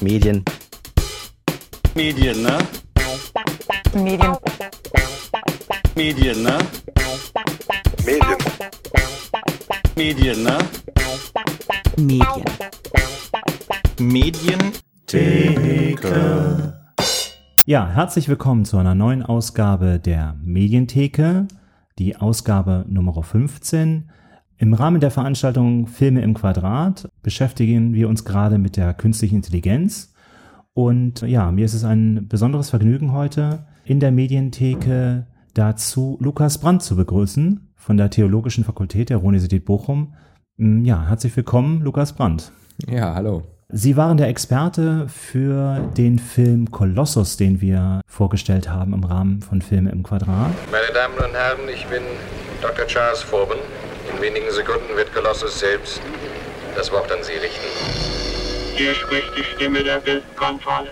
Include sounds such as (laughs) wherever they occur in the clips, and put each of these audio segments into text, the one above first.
Medien. Medien, ne? Medien. Medien, ne? Medien. Medien, ne? Medien. Medientheke. Ja, herzlich willkommen zu einer neuen Ausgabe der Medientheke, die Ausgabe Nummer 15. Im Rahmen der Veranstaltung Filme im Quadrat beschäftigen wir uns gerade mit der künstlichen Intelligenz. Und ja, mir ist es ein besonderes Vergnügen heute in der Medientheke dazu Lukas Brandt zu begrüßen von der Theologischen Fakultät der Universität Bochum. Ja, herzlich willkommen, Lukas Brandt. Ja, hallo. Sie waren der Experte für den Film Kolossus, den wir vorgestellt haben im Rahmen von Filme im Quadrat. Meine Damen und Herren, ich bin Dr. Charles Forbin. In wenigen Sekunden wird Kolossus selbst das Wort an Sie richten. Hier spricht die Stimme der Bildkontrolle.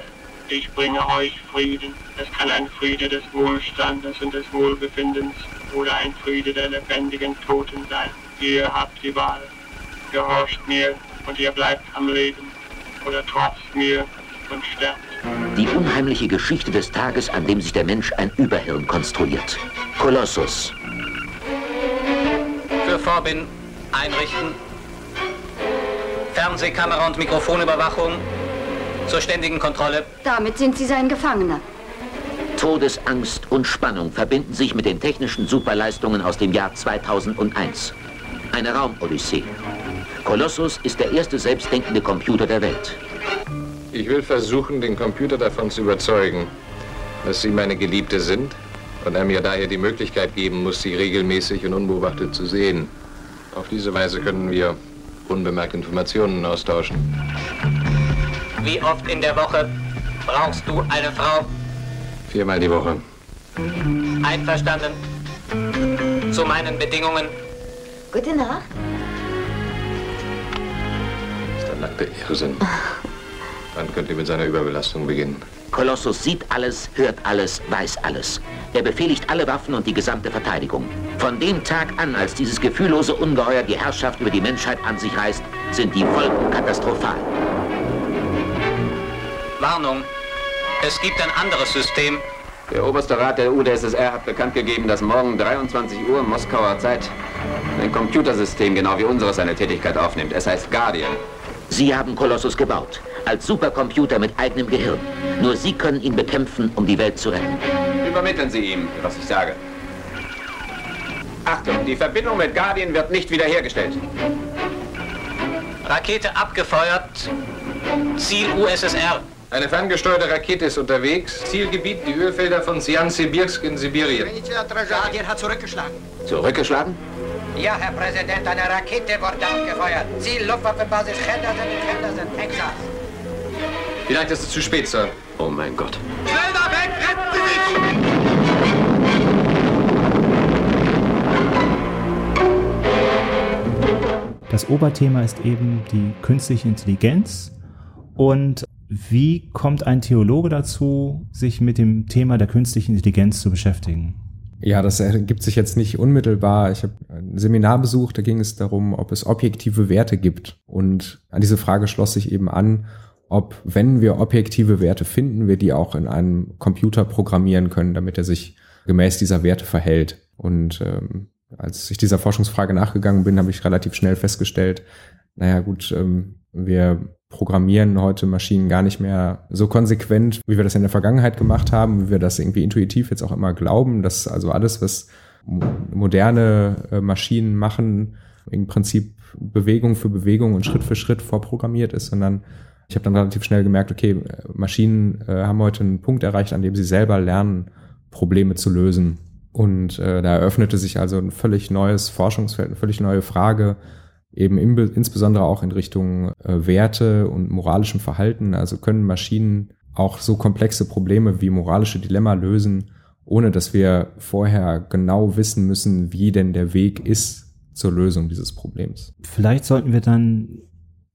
Ich bringe euch Frieden. Es kann ein Friede des Wohlstandes und des Wohlbefindens oder ein Friede der lebendigen Toten sein. Ihr habt die Wahl. Gehorcht mir und ihr bleibt am Leben. Oder trotzt mir und sterbt. Die unheimliche Geschichte des Tages, an dem sich der Mensch ein Überhirn konstruiert. Kolossus. Für Vorbin einrichten. Fernsehkamera und Mikrofonüberwachung zur ständigen Kontrolle. Damit sind Sie sein Gefangener. Todesangst und Spannung verbinden sich mit den technischen Superleistungen aus dem Jahr 2001. Eine Raumodyssee. Kolossus ist der erste selbstdenkende Computer der Welt. Ich will versuchen, den Computer davon zu überzeugen, dass Sie meine Geliebte sind und er mir daher die Möglichkeit geben muss, Sie regelmäßig und unbeobachtet zu sehen. Auf diese Weise können wir unbemerkt Informationen austauschen. Wie oft in der Woche brauchst du eine Frau? Viermal die Woche. Einverstanden? Zu meinen Bedingungen? Gute Nacht. Das ist ein nackter Irrsinn. Dann könnt ihr mit seiner Überbelastung beginnen. Kolossus sieht alles, hört alles, weiß alles. Er befehligt alle Waffen und die gesamte Verteidigung. Von dem Tag an, als dieses gefühllose Ungeheuer die Herrschaft über die Menschheit an sich reißt, sind die Folgen katastrophal. Warnung. Es gibt ein anderes System. Der oberste Rat der UdSSR hat bekannt gegeben, dass morgen 23 Uhr Moskauer Zeit ein Computersystem genau wie unseres seine Tätigkeit aufnimmt. Es heißt Guardian. Sie haben Kolossus gebaut, als Supercomputer mit eigenem Gehirn. Nur Sie können ihn bekämpfen, um die Welt zu retten. Übermitteln Sie ihm, was ich sage. Achtung, die Verbindung mit Guardian wird nicht wiederhergestellt. Rakete abgefeuert. Ziel USSR. Eine ferngesteuerte Rakete ist unterwegs. Zielgebiet die Ölfelder von Sian-Sibirsk in Sibirien. Guardian hat zurückgeschlagen. Zurückgeschlagen? Ja, Herr Präsident, eine Rakete wurde abgefeuert. Ziel Luftwaffenbasis Henderson in Henderson, Texas. Vielleicht ist es zu spät, Sir. Oh mein Gott. Schnell da weg, retten Sie mich! Das Oberthema ist eben die künstliche Intelligenz. Und wie kommt ein Theologe dazu, sich mit dem Thema der künstlichen Intelligenz zu beschäftigen? Ja, das ergibt sich jetzt nicht unmittelbar. Ich habe ein Seminar besucht, da ging es darum, ob es objektive Werte gibt. Und an diese Frage schloss sich eben an, ob, wenn wir objektive Werte finden, wir die auch in einem Computer programmieren können, damit er sich gemäß dieser Werte verhält. Und ähm, als ich dieser Forschungsfrage nachgegangen bin, habe ich relativ schnell festgestellt, naja gut, ähm, wir programmieren heute Maschinen gar nicht mehr so konsequent, wie wir das in der Vergangenheit gemacht haben, wie wir das irgendwie intuitiv jetzt auch immer glauben, dass also alles, was moderne äh, Maschinen machen, im Prinzip Bewegung für Bewegung und Schritt für Schritt vorprogrammiert ist, sondern ich habe dann relativ schnell gemerkt, okay, Maschinen äh, haben heute einen Punkt erreicht, an dem sie selber lernen, Probleme zu lösen. Und äh, da eröffnete sich also ein völlig neues Forschungsfeld, eine völlig neue Frage, eben im, insbesondere auch in Richtung äh, Werte und moralischem Verhalten. Also können Maschinen auch so komplexe Probleme wie moralische Dilemma lösen, ohne dass wir vorher genau wissen müssen, wie denn der Weg ist zur Lösung dieses Problems. Vielleicht sollten wir dann,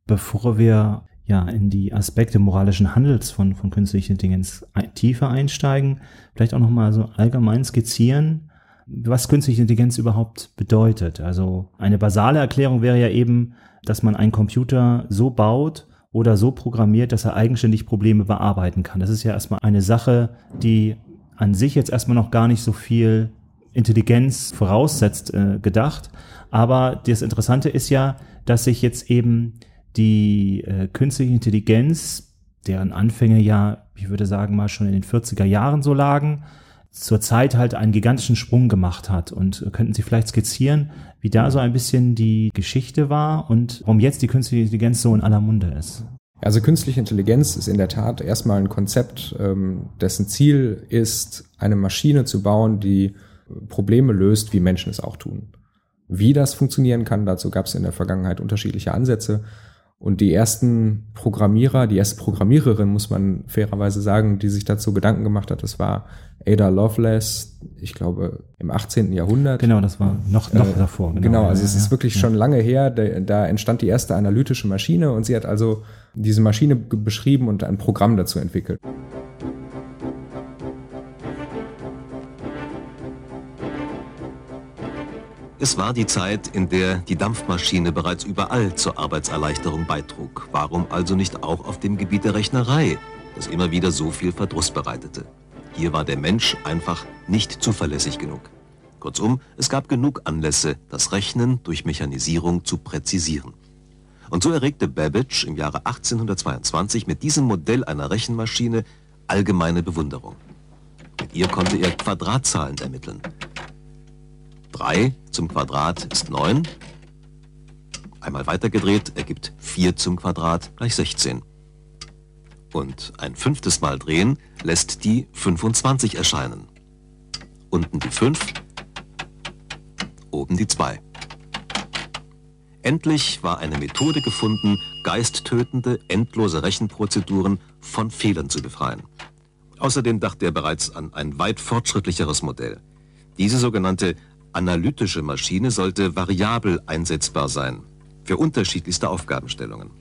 bevor wir ja in die Aspekte moralischen Handels von, von künstlicher Intelligenz tiefer einsteigen, vielleicht auch nochmal so allgemein skizzieren, was künstliche Intelligenz überhaupt bedeutet. Also eine basale Erklärung wäre ja eben, dass man einen Computer so baut oder so programmiert, dass er eigenständig Probleme bearbeiten kann. Das ist ja erstmal eine Sache, die an sich jetzt erstmal noch gar nicht so viel Intelligenz voraussetzt, äh, gedacht. Aber das Interessante ist ja, dass sich jetzt eben die äh, künstliche Intelligenz, deren Anfänge ja, ich würde sagen mal schon in den 40er Jahren so lagen, zurzeit halt einen gigantischen Sprung gemacht hat. Und könnten Sie vielleicht skizzieren, wie da so ein bisschen die Geschichte war und warum jetzt die künstliche Intelligenz so in aller Munde ist? Also künstliche Intelligenz ist in der Tat erstmal ein Konzept, ähm, dessen Ziel ist, eine Maschine zu bauen, die Probleme löst, wie Menschen es auch tun. Wie das funktionieren kann, dazu gab es in der Vergangenheit unterschiedliche Ansätze. Und die ersten Programmierer, die erste Programmiererin, muss man fairerweise sagen, die sich dazu Gedanken gemacht hat, das war Ada Lovelace, ich glaube im 18. Jahrhundert. Genau, das war noch, noch äh, davor. Genau, genau also ja, es ist wirklich ja. schon lange her, da, da, entstand die erste analytische Maschine und sie hat also diese Maschine beschrieben und ein Programm dazu entwickelt. Es war die Zeit, in der die Dampfmaschine bereits überall zur Arbeitserleichterung beitrug. Warum also nicht auch auf dem Gebiet der Rechnerei, das immer wieder so viel Verdruss bereitete? Hier war der Mensch einfach nicht zuverlässig genug. Kurzum, es gab genug Anlässe, das Rechnen durch Mechanisierung zu präzisieren. Und so erregte Babbage im Jahre 1822 mit diesem Modell einer Rechenmaschine allgemeine Bewunderung. Mit ihr konnte er Quadratzahlen ermitteln. 3 zum Quadrat ist 9. Einmal weitergedreht ergibt 4 zum Quadrat gleich 16. Und ein fünftes Mal drehen lässt die 25 erscheinen. Unten die 5, oben die 2. Endlich war eine Methode gefunden, geisttötende, endlose Rechenprozeduren von Fehlern zu befreien. Außerdem dachte er bereits an ein weit fortschrittlicheres Modell. Diese sogenannte analytische Maschine sollte variabel einsetzbar sein, für unterschiedlichste Aufgabenstellungen.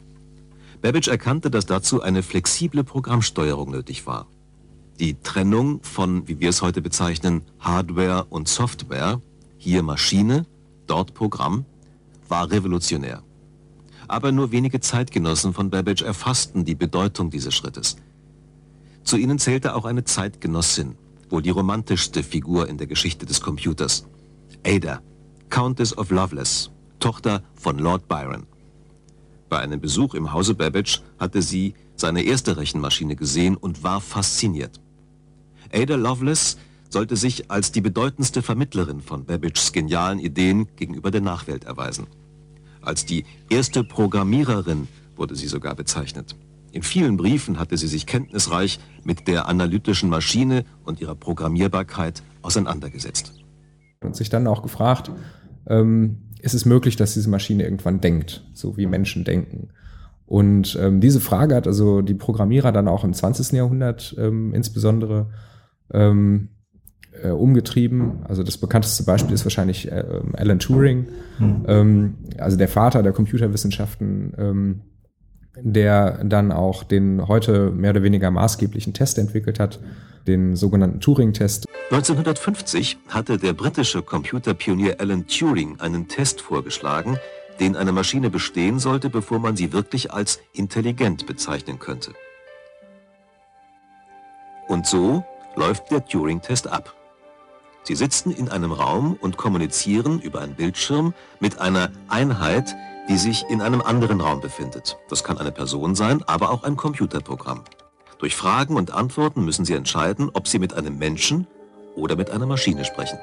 Babbage erkannte, dass dazu eine flexible Programmsteuerung nötig war. Die Trennung von, wie wir es heute bezeichnen, Hardware und Software, hier Maschine, dort Programm, war revolutionär. Aber nur wenige Zeitgenossen von Babbage erfassten die Bedeutung dieses Schrittes. Zu ihnen zählte auch eine Zeitgenossin, wohl die romantischste Figur in der Geschichte des Computers. Ada, Countess of Loveless, Tochter von Lord Byron. Bei einem Besuch im Hause Babbage hatte sie seine erste Rechenmaschine gesehen und war fasziniert. Ada Lovelace sollte sich als die bedeutendste Vermittlerin von Babbages genialen Ideen gegenüber der Nachwelt erweisen. Als die erste Programmiererin wurde sie sogar bezeichnet. In vielen Briefen hatte sie sich kenntnisreich mit der analytischen Maschine und ihrer Programmierbarkeit auseinandergesetzt. Und sich dann auch gefragt, ähm, ist es möglich, dass diese Maschine irgendwann denkt, so wie Menschen denken? Und ähm, diese Frage hat also die Programmierer dann auch im 20. Jahrhundert ähm, insbesondere ähm, äh, umgetrieben. Also das bekannteste Beispiel ist wahrscheinlich äh, Alan Turing, mhm. ähm, also der Vater der Computerwissenschaften, ähm, der dann auch den heute mehr oder weniger maßgeblichen Test entwickelt hat, den sogenannten Turing-Test. 1950 hatte der britische Computerpionier Alan Turing einen Test vorgeschlagen, den eine Maschine bestehen sollte, bevor man sie wirklich als intelligent bezeichnen könnte. Und so läuft der Turing-Test ab. Sie sitzen in einem Raum und kommunizieren über einen Bildschirm mit einer Einheit, die sich in einem anderen Raum befindet. Das kann eine Person sein, aber auch ein Computerprogramm. Durch Fragen und Antworten müssen Sie entscheiden, ob Sie mit einem Menschen oder mit einer Maschine sprechen.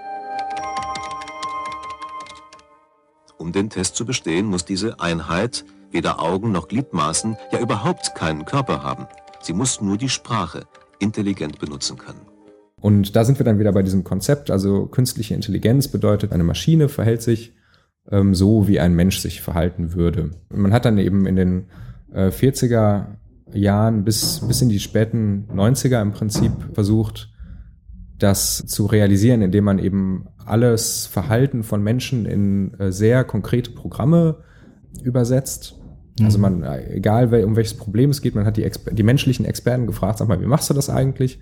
Um den Test zu bestehen, muss diese Einheit weder Augen noch Gliedmaßen, ja überhaupt keinen Körper haben. Sie muss nur die Sprache intelligent benutzen können. Und da sind wir dann wieder bei diesem Konzept. Also künstliche Intelligenz bedeutet, eine Maschine verhält sich ähm, so, wie ein Mensch sich verhalten würde. Man hat dann eben in den äh, 40er Jahren bis, bis in die späten 90er im Prinzip versucht, das zu realisieren, indem man eben alles Verhalten von Menschen in äh, sehr konkrete Programme übersetzt. Also mhm. man, äh, egal um welches Problem es geht, man hat die, Exper die menschlichen Experten gefragt, sag mal, wie machst du das eigentlich?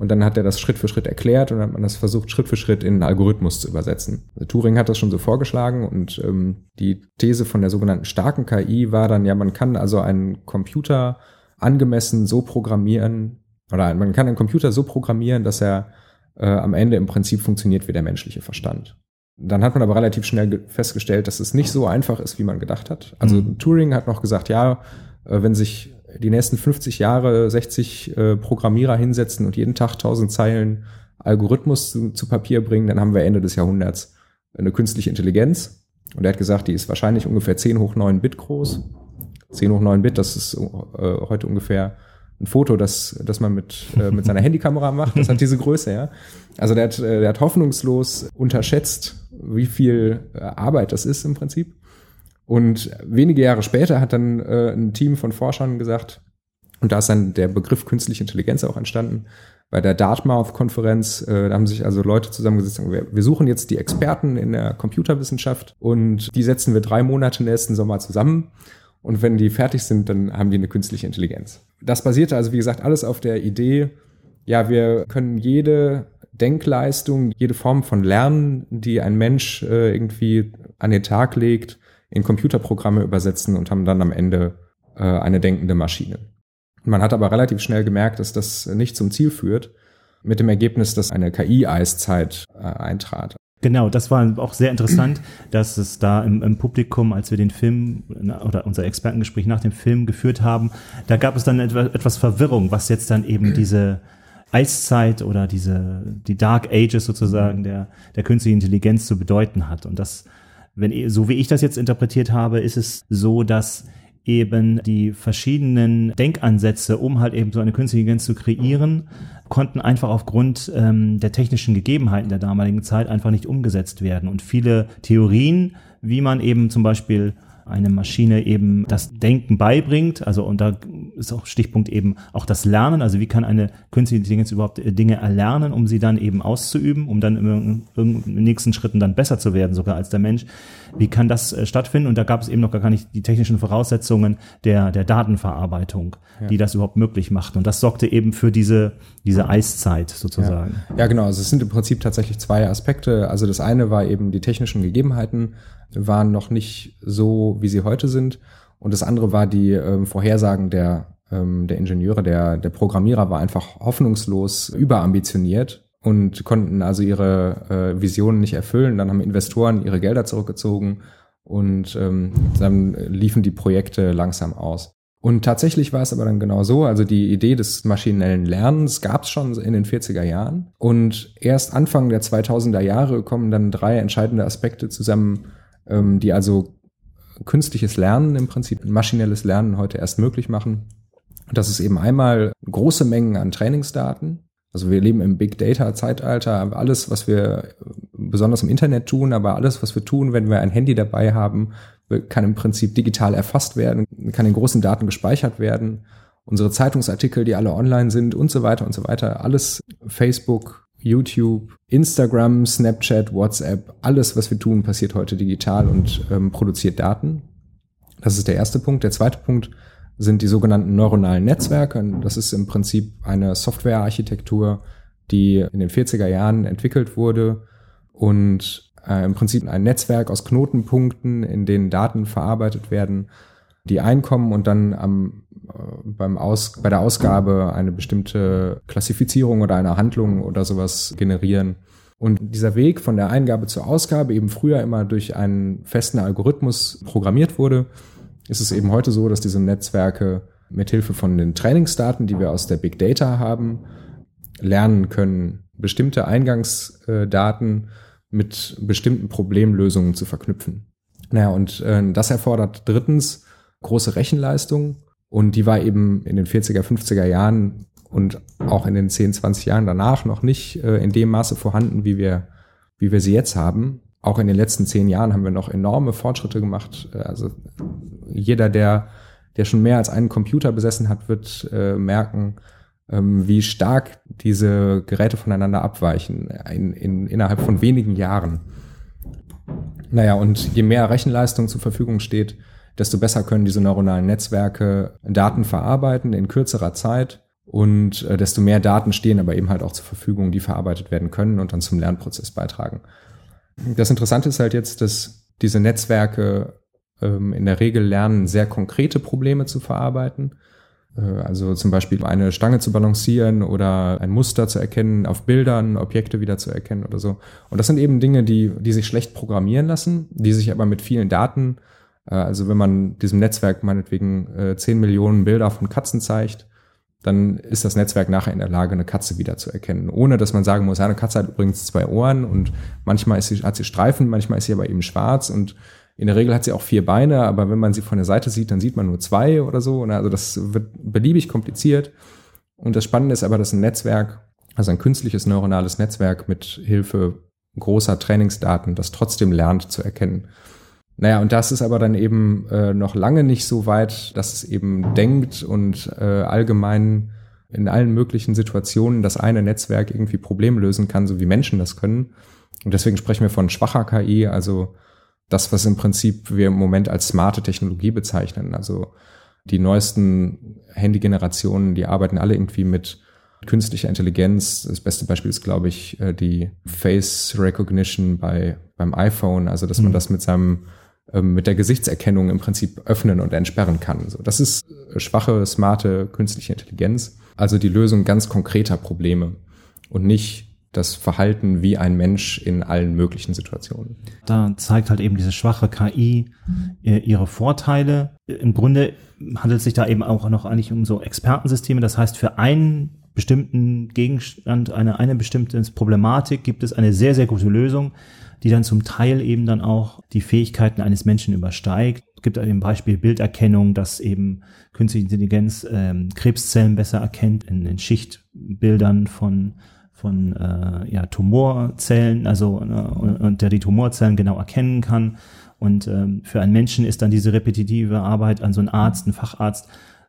Und dann hat er das Schritt für Schritt erklärt und dann hat man das versucht, Schritt für Schritt in einen Algorithmus zu übersetzen. Also Turing hat das schon so vorgeschlagen und ähm, die These von der sogenannten starken KI war dann, ja, man kann also einen Computer angemessen so programmieren, oder man kann einen Computer so programmieren, dass er äh, am Ende im Prinzip funktioniert wie der menschliche Verstand. Dann hat man aber relativ schnell festgestellt, dass es nicht so einfach ist, wie man gedacht hat. Also mhm. Turing hat noch gesagt, ja, äh, wenn sich die nächsten 50 Jahre 60 äh, Programmierer hinsetzen und jeden Tag 1000 Zeilen Algorithmus zu, zu, Papier bringen, dann haben wir Ende des Jahrhunderts eine künstliche Intelligenz. Und er hat gesagt, die ist wahrscheinlich ungefähr 10 hoch 9 Bit groß. 10 hoch 9 Bit, das ist äh, heute ungefähr ein Foto, das, das man mit, äh, mit seiner (laughs) Handykamera macht. Das hat diese Größe, ja. Also der hat, äh, der hat hoffnungslos unterschätzt, wie viel äh, Arbeit das ist im Prinzip. Und wenige Jahre später hat dann äh, ein Team von Forschern gesagt, und da ist dann der Begriff künstliche Intelligenz auch entstanden, bei der Dartmouth-Konferenz, äh, da haben sich also Leute zusammengesetzt und wir, wir suchen jetzt die Experten in der Computerwissenschaft und die setzen wir drei Monate nächsten Sommer zusammen. Und wenn die fertig sind, dann haben die eine künstliche Intelligenz. Das basierte also, wie gesagt, alles auf der Idee, ja, wir können jede Denkleistung, jede Form von Lernen, die ein Mensch äh, irgendwie an den Tag legt, in Computerprogramme übersetzen und haben dann am Ende äh, eine denkende Maschine. Man hat aber relativ schnell gemerkt, dass das nicht zum Ziel führt, mit dem Ergebnis, dass eine KI-Eiszeit äh, eintrat. Genau, das war auch sehr interessant, (clears throat) dass es da im, im, Publikum, als wir den Film oder unser Expertengespräch nach dem Film geführt haben, da gab es dann etwas, etwas Verwirrung, was jetzt dann eben (clears throat) diese Eiszeit oder diese die Dark Ages sozusagen der der künstlichen Intelligenz zu bedeuten hat. Und das wenn, so wie ich das jetzt interpretiert habe, ist es so, dass eben die verschiedenen Denkansätze, um halt eben so eine künstliche Intelligenz zu kreieren, konnten einfach aufgrund ähm, der technischen Gegebenheiten der damaligen Zeit einfach nicht umgesetzt werden. Und viele Theorien, wie man eben zum Beispiel eine Maschine eben das Denken beibringt. Also und da ist auch Stichpunkt eben auch das Lernen. Also wie kann eine künstliche Intelligenz überhaupt äh, Dinge erlernen, um sie dann eben auszuüben, um dann in den nächsten Schritten dann besser zu werden, sogar als der Mensch. Wie kann das äh, stattfinden? Und da gab es eben noch gar nicht die technischen Voraussetzungen der, der Datenverarbeitung, ja. die das überhaupt möglich machten. Und das sorgte eben für diese, diese Eiszeit sozusagen. Ja. ja, genau. Also es sind im Prinzip tatsächlich zwei Aspekte. Also das eine war eben die technischen Gegebenheiten waren noch nicht so, wie sie heute sind. Und das andere war die ähm, Vorhersagen der, ähm, der Ingenieure, der, der Programmierer war einfach hoffnungslos überambitioniert und konnten also ihre äh, Visionen nicht erfüllen. Dann haben Investoren ihre Gelder zurückgezogen und ähm, dann liefen die Projekte langsam aus. Und tatsächlich war es aber dann genau so, also die Idee des maschinellen Lernens gab es schon in den 40er Jahren und erst Anfang der 2000er Jahre kommen dann drei entscheidende Aspekte zusammen, ähm, die also künstliches Lernen im Prinzip, maschinelles Lernen heute erst möglich machen. Das ist eben einmal große Mengen an Trainingsdaten. Also wir leben im Big Data Zeitalter. Alles, was wir besonders im Internet tun, aber alles, was wir tun, wenn wir ein Handy dabei haben, kann im Prinzip digital erfasst werden, kann in großen Daten gespeichert werden. Unsere Zeitungsartikel, die alle online sind und so weiter und so weiter. Alles Facebook, YouTube, Instagram, Snapchat, WhatsApp, alles, was wir tun, passiert heute digital und ähm, produziert Daten. Das ist der erste Punkt. Der zweite Punkt sind die sogenannten neuronalen Netzwerke. Das ist im Prinzip eine Softwarearchitektur, die in den 40er Jahren entwickelt wurde und äh, im Prinzip ein Netzwerk aus Knotenpunkten, in denen Daten verarbeitet werden, die einkommen und dann am beim Aus, bei der Ausgabe eine bestimmte Klassifizierung oder eine Handlung oder sowas generieren. Und dieser Weg von der Eingabe zur Ausgabe eben früher immer durch einen festen Algorithmus programmiert wurde, ist es eben heute so, dass diese Netzwerke mithilfe von den Trainingsdaten, die wir aus der Big Data haben, lernen können, bestimmte Eingangsdaten mit bestimmten Problemlösungen zu verknüpfen. Naja, und äh, das erfordert drittens große Rechenleistung und die war eben in den 40er, 50er Jahren und auch in den 10, 20 Jahren danach noch nicht äh, in dem Maße vorhanden, wie wir, wie wir sie jetzt haben. Auch in den letzten zehn Jahren haben wir noch enorme Fortschritte gemacht. Äh, also jeder, der, der schon mehr als einen Computer besessen hat, wird äh, merken, ähm, wie stark diese Geräte voneinander abweichen in, in, innerhalb von wenigen Jahren. Naja, und je mehr Rechenleistung zur Verfügung steht, desto besser können diese neuronalen Netzwerke Daten verarbeiten in kürzerer Zeit Und äh, desto mehr Daten stehen aber eben halt auch zur Verfügung, die verarbeitet werden können und dann zum Lernprozess beitragen. Das Interessante ist halt jetzt, dass diese Netzwerke ähm, in der Regel lernen, sehr konkrete Probleme zu verarbeiten. Äh, also zum Beispiel eine Stange zu balancieren oder ein Muster zu erkennen auf Bildern, Objekte wieder zu erkennen oder so. Und das sind eben Dinge, die, die sich schlecht programmieren lassen, die sich aber mit vielen Daten, also wenn man diesem Netzwerk meinetwegen äh, 10 Millionen Bilder von Katzen zeigt, dann ist das Netzwerk nachher in der Lage, eine Katze wieder zu erkennen, ohne dass man sagen muss, eine Katze hat übrigens zwei Ohren und manchmal ist sie, hat sie Streifen, manchmal ist sie aber eben schwarz und in der Regel hat sie auch vier Beine, aber wenn man sie von der Seite sieht, dann sieht man nur zwei oder so. Also das wird beliebig kompliziert. Und das Spannende ist aber, dass ein Netzwerk, also ein künstliches neuronales Netzwerk mit Hilfe großer Trainingsdaten, das trotzdem lernt zu erkennen. Naja, und das ist aber dann eben äh, noch lange nicht so weit, dass es eben denkt und äh, allgemein in allen möglichen Situationen das eine Netzwerk irgendwie Probleme lösen kann, so wie Menschen das können. Und deswegen sprechen wir von schwacher KI, also das, was im Prinzip wir im Moment als smarte Technologie bezeichnen. Also die neuesten Handy-Generationen, die arbeiten alle irgendwie mit künstlicher Intelligenz. Das beste Beispiel ist, glaube ich, äh, die Face Recognition bei, beim iPhone, also dass man mhm. das mit seinem mit der Gesichtserkennung im Prinzip öffnen und entsperren kann. So, das ist äh, schwache, smarte künstliche Intelligenz, also die Lösung ganz konkreter Probleme und nicht das Verhalten wie ein Mensch in allen möglichen Situationen. Da zeigt halt eben diese schwache KI äh, ihre Vorteile. Im Grunde handelt es sich da eben auch noch eigentlich um so Expertensysteme. Das heißt, für einen bestimmten Gegenstand, eine, eine bestimmte Problematik gibt es eine sehr, sehr gute Lösung die dann zum Teil eben dann auch die Fähigkeiten eines Menschen übersteigt. Es gibt eben Beispiel Bilderkennung, dass eben künstliche Intelligenz ähm, Krebszellen besser erkennt in, in Schichtbildern von von äh, ja, Tumorzellen, also äh, und der die Tumorzellen genau erkennen kann. Und ähm, für einen Menschen ist dann diese repetitive Arbeit an so einen Arzt, einen Facharzt,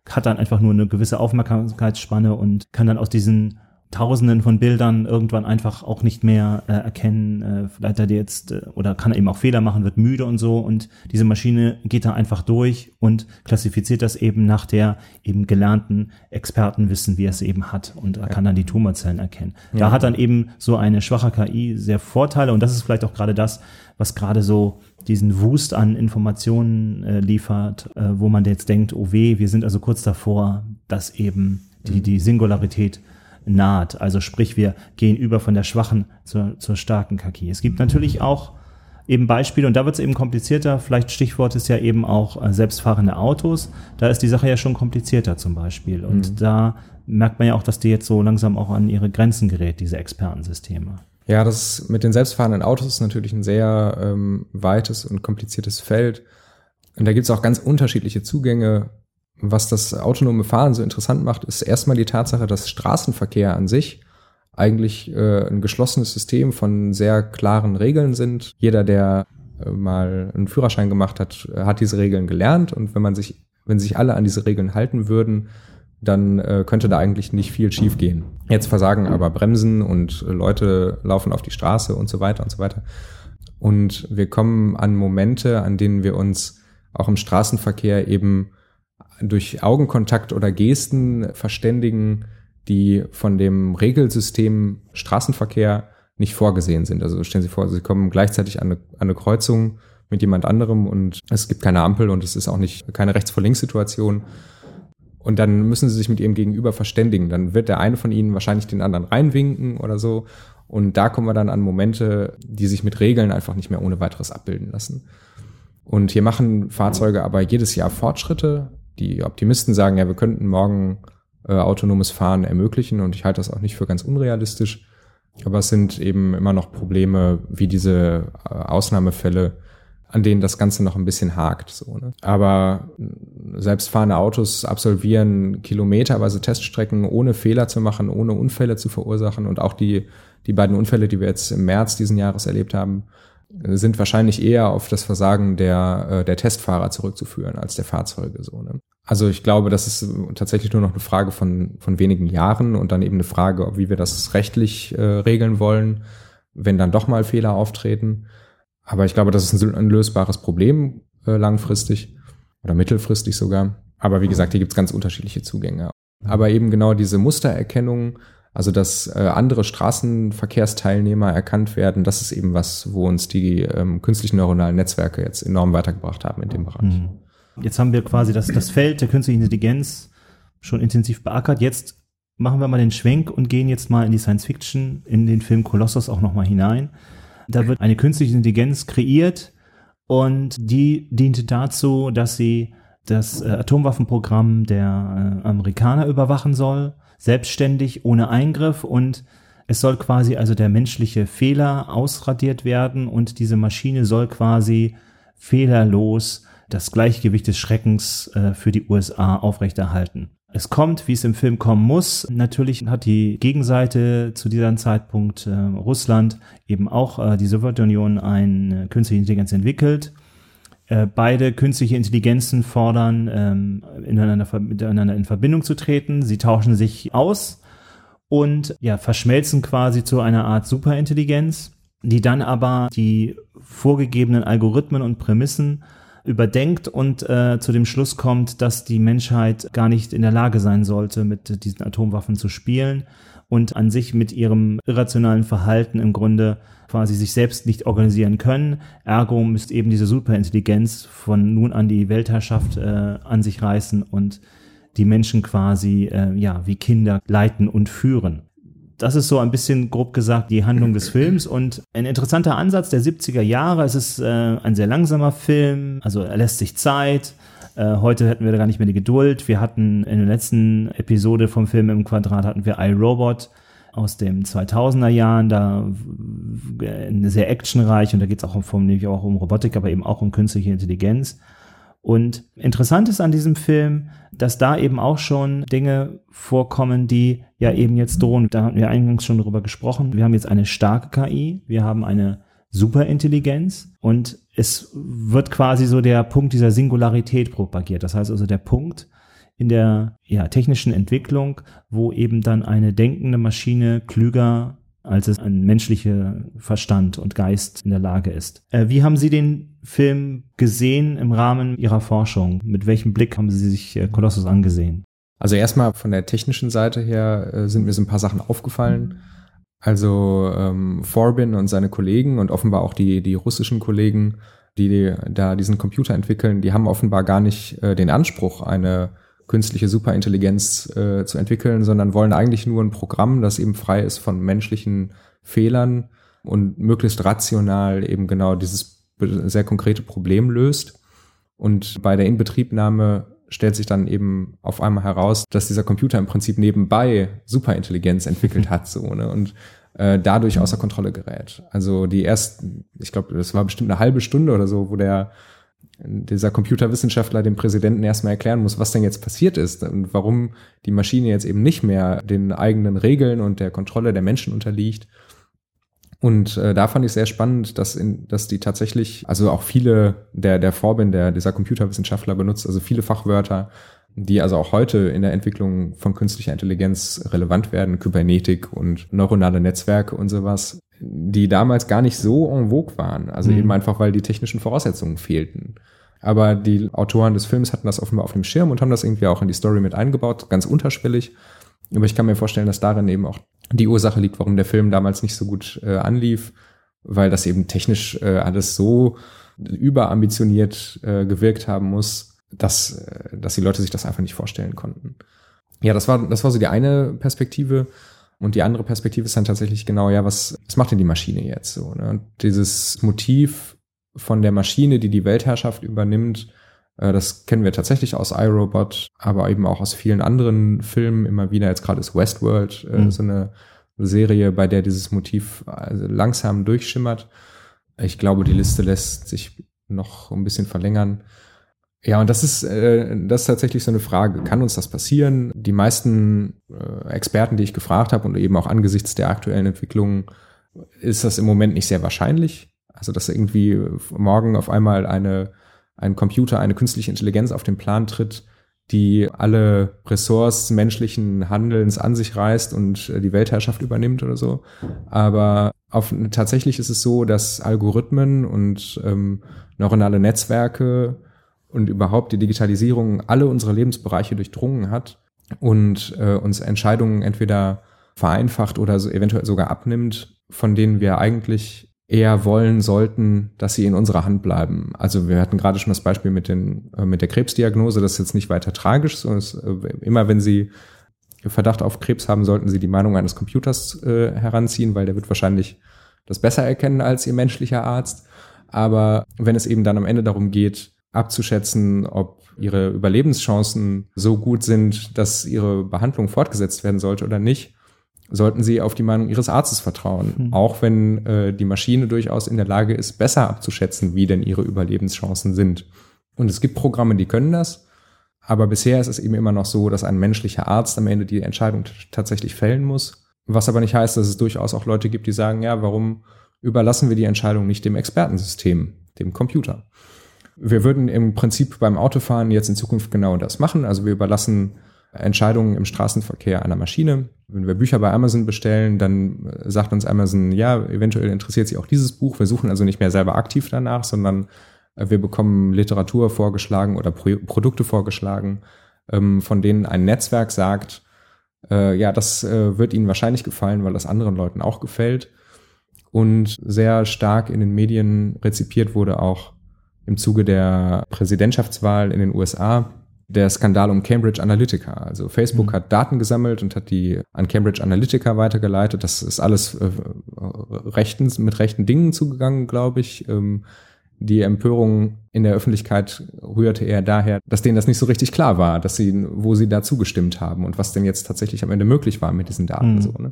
hat dann einfach nur eine gewisse Aufmerksamkeitsspanne und kann dann aus diesen Tausenden von Bildern irgendwann einfach auch nicht mehr äh, erkennen. Äh, vielleicht hat er jetzt äh, oder kann er eben auch Fehler machen, wird müde und so. Und diese Maschine geht da einfach durch und klassifiziert das eben nach der eben gelernten Expertenwissen, wie er es eben hat. Und er kann dann die Tumorzellen erkennen. Ja. Da hat dann eben so eine schwache KI sehr Vorteile. Und das ist vielleicht auch gerade das, was gerade so diesen Wust an Informationen äh, liefert, äh, wo man jetzt denkt, oh weh, wir sind also kurz davor, dass eben die, die Singularität naht. Also sprich, wir gehen über von der schwachen zur, zur starken KI. Es gibt natürlich auch eben Beispiele, und da wird es eben komplizierter. Vielleicht Stichwort ist ja eben auch äh, selbstfahrende Autos. Da ist die Sache ja schon komplizierter zum Beispiel. Und mhm. da merkt man ja auch, dass die jetzt so langsam auch an ihre Grenzen gerät, diese Expertensysteme. Ja, das mit den selbstfahrenden Autos ist natürlich ein sehr ähm, weites und kompliziertes Feld. Und da gibt es auch ganz unterschiedliche Zugänge was das autonome Fahren so interessant macht, ist erstmal die Tatsache, dass Straßenverkehr an sich eigentlich äh, ein geschlossenes System von sehr klaren Regeln sind. Jeder, der äh, mal einen Führerschein gemacht hat, hat diese Regeln gelernt und wenn man sich, wenn sich alle an diese Regeln halten würden, dann äh, könnte da eigentlich nicht viel schiefgehen. Jetzt versagen aber Bremsen und äh, Leute laufen auf die Straße und so weiter und so weiter. Und wir kommen an Momente, an denen wir uns auch im Straßenverkehr eben durch Augenkontakt oder Gesten verständigen, die von dem Regelsystem Straßenverkehr nicht vorgesehen sind. Also stellen Sie vor, Sie kommen gleichzeitig an eine, an eine Kreuzung mit jemand anderem und es gibt keine Ampel und es ist auch nicht keine rechts vor links Situation. Und dann müssen sie sich mit ihrem Gegenüber verständigen. Dann wird der eine von ihnen wahrscheinlich den anderen reinwinken oder so. Und da kommen wir dann an Momente, die sich mit Regeln einfach nicht mehr ohne weiteres abbilden lassen. Und hier machen Fahrzeuge aber jedes Jahr Fortschritte die Optimisten sagen, ja, wir könnten morgen äh, autonomes Fahren ermöglichen und ich halte das auch nicht für ganz unrealistisch. Aber es sind eben immer noch Probleme wie diese äh, Ausnahmefälle, an denen das Ganze noch ein bisschen hakt. So, ne? Aber selbstfahrende Autos absolvieren kilometerweise Teststrecken, ohne Fehler zu machen, ohne Unfälle zu verursachen. Und auch die, die beiden Unfälle, die wir jetzt im März diesen Jahres erlebt haben, sind wahrscheinlich eher auf das Versagen der, äh, der Testfahrer zurückzuführen als der Fahrzeuge. So, ne? Also ich glaube, das ist tatsächlich nur noch eine Frage von, von wenigen Jahren und dann eben eine Frage, wie wir das rechtlich äh, regeln wollen, wenn dann doch mal Fehler auftreten. Aber ich glaube, das ist ein, ein lösbares Problem äh, langfristig oder mittelfristig sogar. Aber wie gesagt, hier gibt es ganz unterschiedliche Zugänge. Aber eben genau diese Mustererkennung, also dass äh, andere Straßenverkehrsteilnehmer erkannt werden, das ist eben was, wo uns die ähm, künstlichen neuronalen Netzwerke jetzt enorm weitergebracht haben in dem Bereich. Mhm. Jetzt haben wir quasi das, das Feld der künstlichen Intelligenz schon intensiv beackert. Jetzt machen wir mal den Schwenk und gehen jetzt mal in die Science Fiction, in den Film Kolossus auch nochmal hinein. Da wird eine künstliche Intelligenz kreiert und die diente dazu, dass sie das äh, Atomwaffenprogramm der äh, Amerikaner überwachen soll, selbstständig, ohne Eingriff und es soll quasi also der menschliche Fehler ausradiert werden und diese Maschine soll quasi fehlerlos das Gleichgewicht des Schreckens äh, für die USA aufrechterhalten. Es kommt, wie es im Film kommen muss. Natürlich hat die Gegenseite zu diesem Zeitpunkt äh, Russland eben auch äh, die Sowjetunion eine künstliche Intelligenz entwickelt. Äh, beide künstliche Intelligenzen fordern, ähm, miteinander, miteinander in Verbindung zu treten. Sie tauschen sich aus und ja, verschmelzen quasi zu einer Art Superintelligenz, die dann aber die vorgegebenen Algorithmen und Prämissen überdenkt und äh, zu dem Schluss kommt, dass die Menschheit gar nicht in der Lage sein sollte, mit diesen Atomwaffen zu spielen und an sich mit ihrem irrationalen Verhalten im Grunde quasi sich selbst nicht organisieren können. Ergo müsste eben diese Superintelligenz von nun an die Weltherrschaft äh, an sich reißen und die Menschen quasi äh, ja wie Kinder leiten und führen. Das ist so ein bisschen grob gesagt die Handlung des Films und ein interessanter Ansatz der 70er Jahre. Es ist äh, ein sehr langsamer Film, also er lässt sich Zeit. Äh, heute hätten wir da gar nicht mehr die Geduld. Wir hatten in der letzten Episode vom Film im Quadrat hatten wir iRobot aus dem 2000er Jahren, da äh, sehr actionreich und da geht es auch um, auch um Robotik, aber eben auch um künstliche Intelligenz. Und interessant ist an diesem Film, dass da eben auch schon Dinge vorkommen, die ja eben jetzt drohen. Da hatten wir eingangs schon darüber gesprochen. Wir haben jetzt eine starke KI, wir haben eine Superintelligenz und es wird quasi so der Punkt dieser Singularität propagiert. Das heißt also der Punkt in der ja, technischen Entwicklung, wo eben dann eine denkende Maschine klüger als es ein menschlicher Verstand und Geist in der Lage ist. Äh, wie haben Sie den Film gesehen im Rahmen Ihrer Forschung? Mit welchem Blick haben Sie sich äh, Kolossus angesehen? Also erstmal von der technischen Seite her äh, sind mir so ein paar Sachen aufgefallen. Also ähm, Forbin und seine Kollegen und offenbar auch die, die russischen Kollegen, die da diesen Computer entwickeln, die haben offenbar gar nicht äh, den Anspruch, eine künstliche Superintelligenz äh, zu entwickeln, sondern wollen eigentlich nur ein Programm, das eben frei ist von menschlichen Fehlern und möglichst rational eben genau dieses sehr konkrete Problem löst. Und bei der Inbetriebnahme stellt sich dann eben auf einmal heraus, dass dieser Computer im Prinzip nebenbei Superintelligenz entwickelt hat, so, ne? Und äh, dadurch außer Kontrolle gerät. Also die ersten, ich glaube, das war bestimmt eine halbe Stunde oder so, wo der dieser Computerwissenschaftler dem Präsidenten erstmal erklären muss, was denn jetzt passiert ist und warum die Maschine jetzt eben nicht mehr den eigenen Regeln und der Kontrolle der Menschen unterliegt. Und äh, da fand ich sehr spannend, dass, in, dass die tatsächlich, also auch viele der, der Vorbin, der, dieser Computerwissenschaftler benutzt, also viele Fachwörter, die also auch heute in der Entwicklung von künstlicher Intelligenz relevant werden, Kybernetik und neuronale Netzwerke und sowas, die damals gar nicht so en vogue waren. Also mhm. eben einfach, weil die technischen Voraussetzungen fehlten. Aber die Autoren des Films hatten das offenbar auf dem Schirm und haben das irgendwie auch in die Story mit eingebaut, ganz unterschwellig. Aber ich kann mir vorstellen, dass darin eben auch die Ursache liegt, warum der Film damals nicht so gut äh, anlief, weil das eben technisch äh, alles so überambitioniert äh, gewirkt haben muss, dass, äh, dass die Leute sich das einfach nicht vorstellen konnten. Ja, das war, das war so die eine Perspektive. Und die andere Perspektive ist dann tatsächlich genau, ja, was, was macht denn die Maschine jetzt so? Ne? Und dieses Motiv von der Maschine, die die Weltherrschaft übernimmt, äh, das kennen wir tatsächlich aus iRobot, aber eben auch aus vielen anderen Filmen immer wieder. Jetzt gerade ist Westworld äh, mhm. so eine Serie, bei der dieses Motiv also langsam durchschimmert. Ich glaube, die Liste lässt sich noch ein bisschen verlängern. Ja, und das ist, äh, das ist tatsächlich so eine Frage. Kann uns das passieren? Die meisten äh, Experten, die ich gefragt habe und eben auch angesichts der aktuellen Entwicklungen, ist das im Moment nicht sehr wahrscheinlich. Also, dass irgendwie morgen auf einmal eine, ein Computer, eine künstliche Intelligenz auf den Plan tritt, die alle Ressorts menschlichen Handelns an sich reißt und äh, die Weltherrschaft übernimmt oder so. Aber auf, tatsächlich ist es so, dass Algorithmen und ähm, neuronale Netzwerke und überhaupt die Digitalisierung alle unsere Lebensbereiche durchdrungen hat und äh, uns Entscheidungen entweder vereinfacht oder so eventuell sogar abnimmt, von denen wir eigentlich eher wollen sollten, dass sie in unserer Hand bleiben. Also wir hatten gerade schon das Beispiel mit, den, äh, mit der Krebsdiagnose, das ist jetzt nicht weiter tragisch, sondern es, äh, immer wenn Sie Verdacht auf Krebs haben, sollten Sie die Meinung eines Computers äh, heranziehen, weil der wird wahrscheinlich das besser erkennen als Ihr menschlicher Arzt. Aber wenn es eben dann am Ende darum geht, abzuschätzen, ob Ihre Überlebenschancen so gut sind, dass Ihre Behandlung fortgesetzt werden sollte oder nicht, sollten Sie auf die Meinung Ihres Arztes vertrauen, mhm. auch wenn äh, die Maschine durchaus in der Lage ist, besser abzuschätzen, wie denn Ihre Überlebenschancen sind. Und es gibt Programme, die können das, aber bisher ist es eben immer noch so, dass ein menschlicher Arzt am Ende die Entscheidung tatsächlich fällen muss. Was aber nicht heißt, dass es durchaus auch Leute gibt, die sagen, ja, warum überlassen wir die Entscheidung nicht dem Expertensystem, dem Computer? Wir würden im Prinzip beim Autofahren jetzt in Zukunft genau das machen. Also wir überlassen Entscheidungen im Straßenverkehr einer Maschine. Wenn wir Bücher bei Amazon bestellen, dann äh, sagt uns Amazon, ja, eventuell interessiert Sie auch dieses Buch. Wir suchen also nicht mehr selber aktiv danach, sondern äh, wir bekommen Literatur vorgeschlagen oder Pro Produkte vorgeschlagen, ähm, von denen ein Netzwerk sagt, äh, ja, das wird Ihnen wahrscheinlich gefallen, weil das anderen Leuten auch gefällt. Und sehr stark in den Medien rezipiert wurde auch im Zuge der Präsidentschaftswahl in den USA der Skandal um Cambridge Analytica. Also Facebook mhm. hat Daten gesammelt und hat die an Cambridge Analytica weitergeleitet. Das ist alles äh, rechtens, mit rechten Dingen zugegangen, glaube ich. Ähm, die Empörung in der Öffentlichkeit rührte eher daher, dass denen das nicht so richtig klar war, dass sie, wo sie da zugestimmt haben und was denn jetzt tatsächlich am Ende möglich war mit diesen Daten. Mhm. So, ne?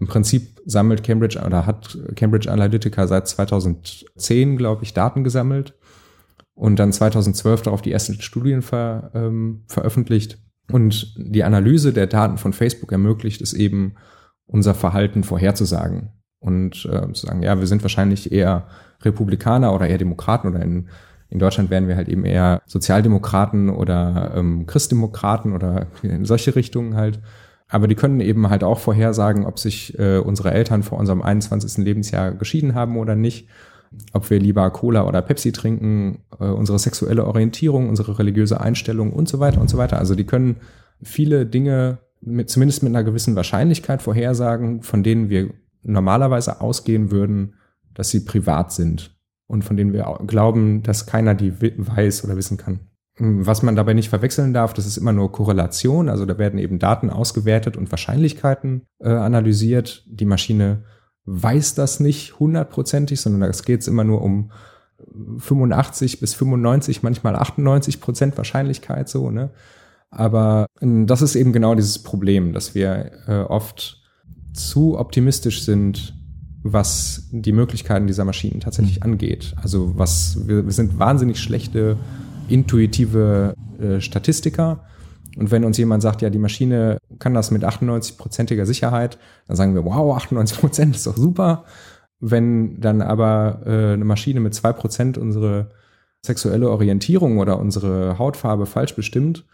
Im Prinzip sammelt Cambridge oder hat Cambridge Analytica seit 2010, glaube ich, Daten gesammelt und dann 2012 darauf die ersten Studien ver, ähm, veröffentlicht. Und die Analyse der Daten von Facebook ermöglicht es eben, unser Verhalten vorherzusagen und äh, zu sagen, ja, wir sind wahrscheinlich eher Republikaner oder eher Demokraten oder in, in Deutschland wären wir halt eben eher Sozialdemokraten oder ähm, Christdemokraten oder in solche Richtungen halt. Aber die können eben halt auch vorhersagen, ob sich äh, unsere Eltern vor unserem 21. Lebensjahr geschieden haben oder nicht ob wir lieber Cola oder Pepsi trinken, äh, unsere sexuelle Orientierung, unsere religiöse Einstellung und so weiter und so weiter. Also die können viele Dinge mit, zumindest mit einer gewissen Wahrscheinlichkeit vorhersagen, von denen wir normalerweise ausgehen würden, dass sie privat sind und von denen wir glauben, dass keiner die weiß oder wissen kann. Was man dabei nicht verwechseln darf, das ist immer nur Korrelation. Also da werden eben Daten ausgewertet und Wahrscheinlichkeiten äh, analysiert. Die Maschine weiß das nicht hundertprozentig, sondern es geht immer nur um 85 bis 95, manchmal 98 Prozent Wahrscheinlichkeit so, ne? Aber ähm, das ist eben genau dieses Problem, dass wir äh, oft zu optimistisch sind, was die Möglichkeiten dieser Maschinen tatsächlich mhm. angeht. Also was wir, wir sind wahnsinnig schlechte intuitive äh, Statistiker und wenn uns jemand sagt, ja, die Maschine kann das mit 98-prozentiger Sicherheit, dann sagen wir, wow, 98 Prozent ist doch super. Wenn dann aber äh, eine Maschine mit zwei Prozent unsere sexuelle Orientierung oder unsere Hautfarbe falsch bestimmt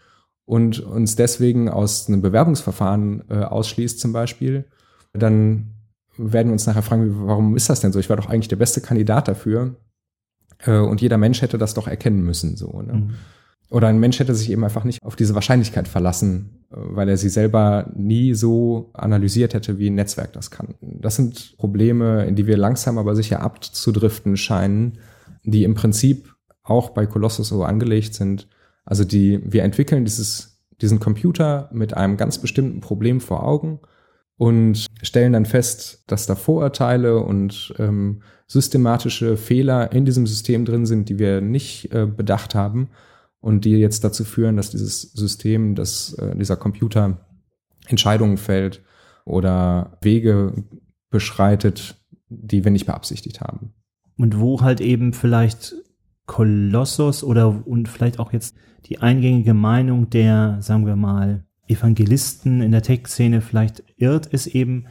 und uns deswegen aus einem Bewerbungsverfahren äh, ausschließt zum Beispiel, dann werden wir uns nachher fragen, warum ist das denn so? Ich war doch eigentlich der beste Kandidat dafür. Äh, und jeder Mensch hätte das doch erkennen müssen. So, ne? Mhm. Oder ein Mensch hätte sich eben einfach nicht auf diese Wahrscheinlichkeit verlassen, äh, weil er sie selber nie so analysiert hätte, wie ein Netzwerk das kann. Das sind Probleme, in die wir langsam aber sicher abzudriften scheinen, die im Prinzip auch bei Colossus so angelegt sind. Also die, wir entwickeln dieses, diesen Computer mit einem ganz bestimmten Problem vor Augen und stellen dann fest, dass da Vorurteile und ähm, systematische Fehler in diesem System drin sind, die wir nicht äh, bedacht haben und die jetzt dazu führen, dass dieses System, dass äh, dieser Computer Entscheidungen fällt oder Wege beschreitet, die wir nicht beabsichtigt haben. Und wo halt eben vielleicht Kolossus oder und vielleicht auch jetzt die eingängige Meinung der, sagen wir mal, Evangelisten in der Tech-Szene vielleicht irrt, ist eben,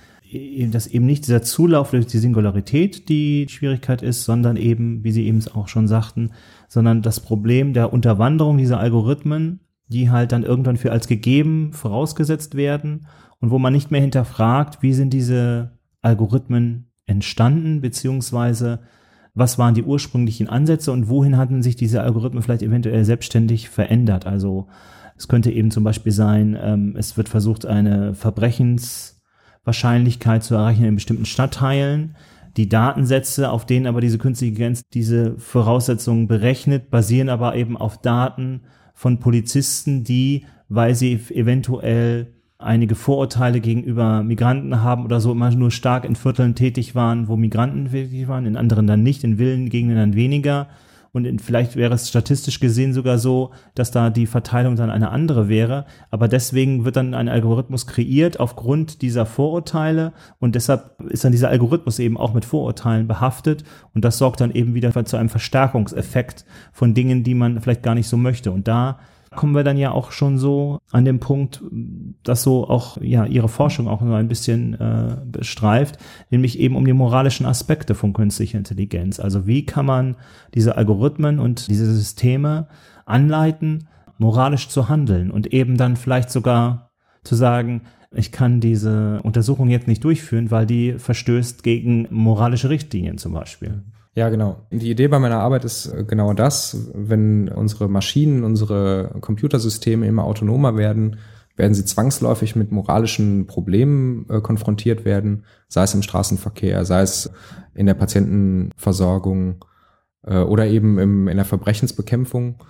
dass eben nicht dieser Zulauf durch die Singularität die Schwierigkeit ist, sondern eben, wie Sie eben auch schon sagten, sondern das Problem der Unterwanderung dieser Algorithmen, die halt dann irgendwann für als gegeben vorausgesetzt werden und wo man nicht mehr hinterfragt, wie sind diese Algorithmen entstanden, beziehungsweise was waren die ursprünglichen Ansätze und wohin hatten sich diese Algorithmen vielleicht eventuell selbstständig verändert. Also Es könnte eben zum Beispiel sein, ähm, es wird versucht, eine Verbrechenswahrscheinlichkeit zu erreichen in bestimmten Stadtteilen. Die Datensätze, auf denen aber diese künstliche Intelligenz diese Voraussetzungen berechnet, basieren aber eben auf Daten von Polizisten, die, weil sie eventuell einige Vorurteile gegenüber Migranten haben oder so immer nur stark in Vierteln tätig waren, wo Migranten tätig waren, in anderen dann nicht, in Villengegenden dann weniger. Und in, vielleicht wäre es statistisch gesehen sogar so, dass da die Verteilung dann eine andere wäre. Aber deswegen wird dann ein Algorithmus kreiert aufgrund dieser Vorurteile. Und deshalb ist dann dieser Algorithmus eben auch mit Vorurteilen behaftet. Und das sorgt dann eben wieder zu einem Verstärkungseffekt von Dingen, die man vielleicht gar nicht so möchte. Und da kommen wir dann ja auch schon so an den Punkt, dass so auch ja ihre Forschung auch nur ein bisschen äh, bestreift, nämlich eben um die moralischen Aspekte von künstlicher Intelligenz. Also wie kann man diese Algorithmen und diese Systeme anleiten, moralisch zu handeln und eben dann vielleicht sogar zu sagen, ich kann diese Untersuchung jetzt nicht durchführen, weil die verstößt gegen moralische Richtlinien zum Beispiel. Ja, genau. Die Idee bei meiner Arbeit ist äh, genau das. Wenn unsere Maschinen, unsere Computersysteme immer autonomer werden, werden sie zwangsläufig mit moralischen Problemen äh, konfrontiert werden, sei es im Straßenverkehr, sei es in der Patientenversorgung äh, oder eben im, in der Verbrechensbekämpfung.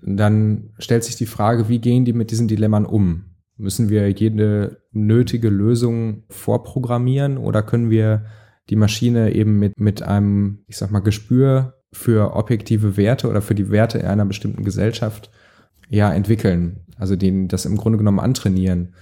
Dann stellt sich die Frage, wie gehen die mit diesen Dilemmen um? Müssen wir jede nötige Lösung vorprogrammieren oder können wir die Maschine eben mit, mit einem, ich sag mal, Gespür für objektive Werte oder für die Werte in einer bestimmten Gesellschaft ja entwickeln. Also den, das im Grunde genommen antrainieren.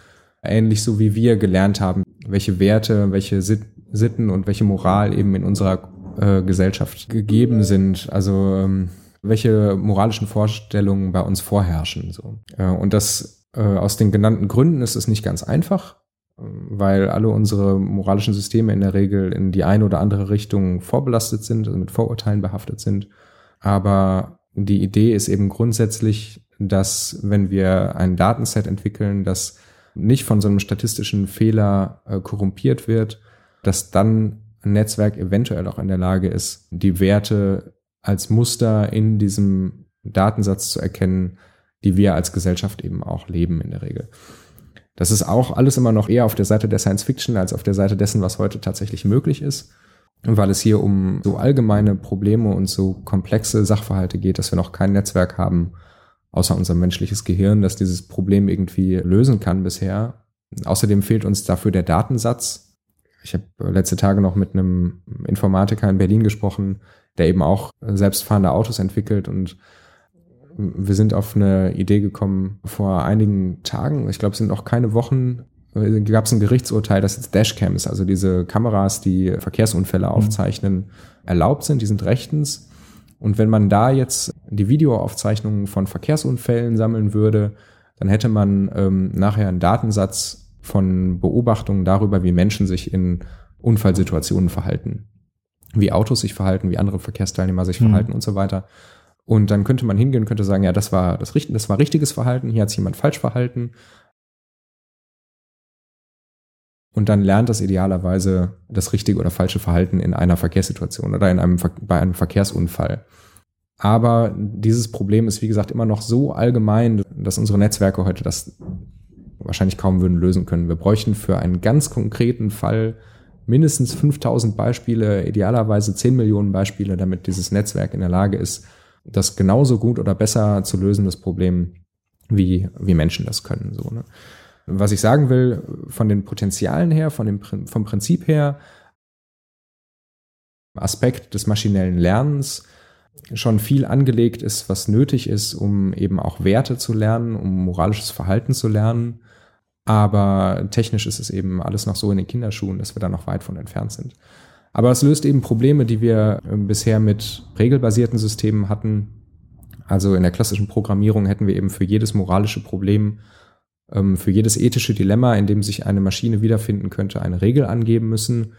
Ähnlich so wie wir gelernt haben, welche Werte, welche Sitten und welche Moral eben in unserer äh, Gesellschaft gegeben sind. Also ähm, welche moralischen Vorstellungen bei uns vorherrschen. So. Äh, und das äh, aus den genannten Gründen ist es nicht ganz einfach weil alle unsere moralischen Systeme in der Regel in die eine oder andere Richtung vorbelastet sind, also mit Vorurteilen behaftet sind. Aber die Idee ist eben grundsätzlich, dass wenn wir ein Datenset entwickeln, das nicht von so einem statistischen Fehler äh, korrumpiert wird, dass dann ein Netzwerk eventuell auch in der Lage ist, die Werte als Muster in diesem Datensatz zu erkennen, die wir als Gesellschaft eben auch leben in der Regel. Das ist auch alles immer noch eher auf der Seite der Science Fiction als auf der Seite dessen, was heute tatsächlich möglich ist. Weil es hier um so allgemeine Probleme und so komplexe Sachverhalte geht, dass wir noch kein Netzwerk haben, außer unser menschliches Gehirn, das dieses Problem irgendwie lösen kann bisher. Außerdem fehlt uns dafür der Datensatz. Ich habe letzte Tage noch mit einem Informatiker in Berlin gesprochen, der eben auch selbstfahrende Autos entwickelt und wir sind auf eine Idee gekommen vor einigen Tagen, ich glaube, es sind noch keine Wochen, äh, gab es ein Gerichtsurteil, dass jetzt Dashcams, also diese Kameras, die Verkehrsunfälle mhm. aufzeichnen, mhm. erlaubt sind, die sind rechtens. Und wenn man da jetzt die Videoaufzeichnungen von Verkehrsunfällen sammeln würde, dann hätte man ähm, nachher einen Datensatz von Beobachtungen darüber, wie Menschen sich in Unfallsituationen verhalten, wie Autos sich verhalten, wie andere Verkehrsteilnehmer sich mhm. verhalten und so weiter. Und dann könnte man hingehen, könnte sagen, ja, das war das, das war richtiges Verhalten, hier hat sich jemand falsch verhalten. Und dann lernt das idealerweise das richtige oder falsche Verhalten in einer Verkehrssituation oder in einem, bei einem Verkehrsunfall. Aber dieses Problem ist, wie gesagt, immer noch so allgemein, dass unsere Netzwerke heute das wahrscheinlich kaum würden lösen können. Wir bräuchten für einen ganz konkreten Fall mindestens 5000 Beispiele, idealerweise 10 Millionen Beispiele, damit dieses Netzwerk in der Lage ist, das genauso gut oder besser zu lösen, das Problem, wie, wie Menschen das können. So, ne? Was ich sagen will, von den Potenzialen her, von dem, vom Prinzip her, Aspekt des maschinellen Lernens schon viel angelegt ist, was nötig ist, um eben auch Werte zu lernen, um moralisches Verhalten zu lernen. Aber technisch ist es eben alles noch so in den Kinderschuhen, dass wir da noch weit von entfernt sind. Aber es löst eben Probleme, die wir ähm, bisher mit regelbasierten Systemen hatten. Also in der klassischen Programmierung hätten wir eben für jedes moralische Problem, ähm, für jedes ethische Dilemma, in dem sich eine Maschine wiederfinden könnte, eine Regel angeben müssen.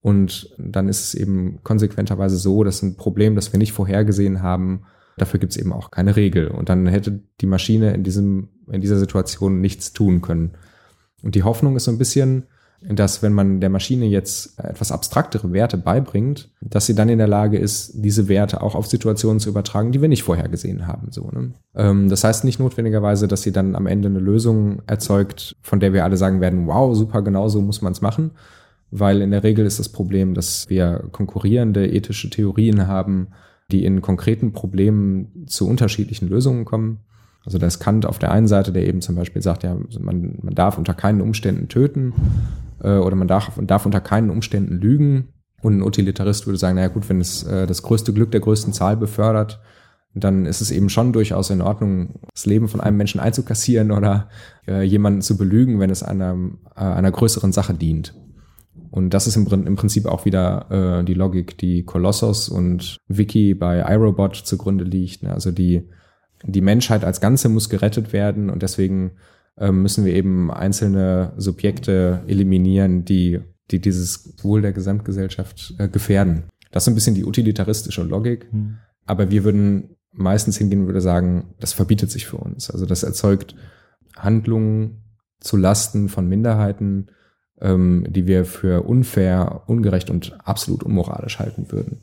Und dann ist es eben konsequenterweise so, dass ein Problem, das wir nicht vorhergesehen haben, dafür gibt es eben auch keine Regel. Und dann hätte die Maschine in diesem, in dieser Situation nichts tun können. Und die Hoffnung ist so ein bisschen, dass wenn man der Maschine jetzt etwas abstraktere Werte beibringt, dass sie dann in der Lage ist, diese Werte auch auf Situationen zu übertragen, die wir nicht vorher gesehen haben. So, ne? ähm, das heißt nicht notwendigerweise, dass sie dann am Ende eine Lösung erzeugt, von der wir alle sagen werden, wow, super, genau so muss man es machen. Weil in der Regel ist das Problem, dass wir konkurrierende ethische Theorien haben, die in konkreten Problemen zu unterschiedlichen Lösungen kommen. Also da ist Kant auf der einen Seite, der eben zum Beispiel sagt, ja, man, man darf unter keinen Umständen töten äh, oder man darf, darf unter keinen Umständen lügen. Und ein Utilitarist würde sagen, naja gut, wenn es äh, das größte Glück der größten Zahl befördert, dann ist es eben schon durchaus in Ordnung, das Leben von einem Menschen einzukassieren oder äh, jemanden zu belügen, wenn es einer, äh, einer größeren Sache dient. Und das ist im, im Prinzip auch wieder äh, die Logik, die Colossus und Wiki bei iRobot zugrunde liegt. Also die die Menschheit als Ganze muss gerettet werden und deswegen müssen wir eben einzelne Subjekte eliminieren, die, die dieses Wohl der Gesamtgesellschaft äh, gefährden. Das ist ein bisschen die utilitaristische Logik, mhm. aber wir würden meistens hingehen und würde sagen, das verbietet sich für uns. Also das erzeugt Handlungen zu Lasten von Minderheiten, ähm, die wir für unfair, ungerecht und absolut unmoralisch halten würden.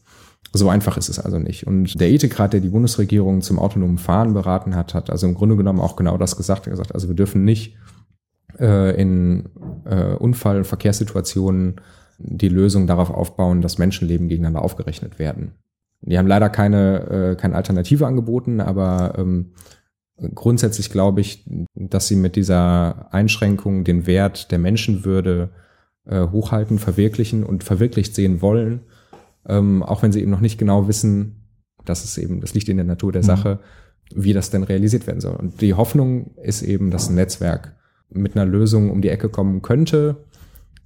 So einfach ist es also nicht. Und der Ethikrat, der die Bundesregierung zum autonomen Fahren beraten hat, hat also im Grunde genommen auch genau das gesagt. Er hat gesagt, also wir dürfen nicht äh, in äh, Unfall- und Verkehrssituationen die Lösung darauf aufbauen, dass Menschenleben gegeneinander aufgerechnet werden. Die haben leider keine, äh, keine Alternative angeboten, aber ähm, grundsätzlich glaube ich, dass sie mit dieser Einschränkung den Wert der Menschenwürde äh, hochhalten, verwirklichen und verwirklicht sehen wollen ähm, auch wenn sie eben noch nicht genau wissen, dass es eben, das liegt in der Natur der mhm. Sache, wie das denn realisiert werden soll. Und die Hoffnung ist eben, dass ein Netzwerk mit einer Lösung um die Ecke kommen könnte,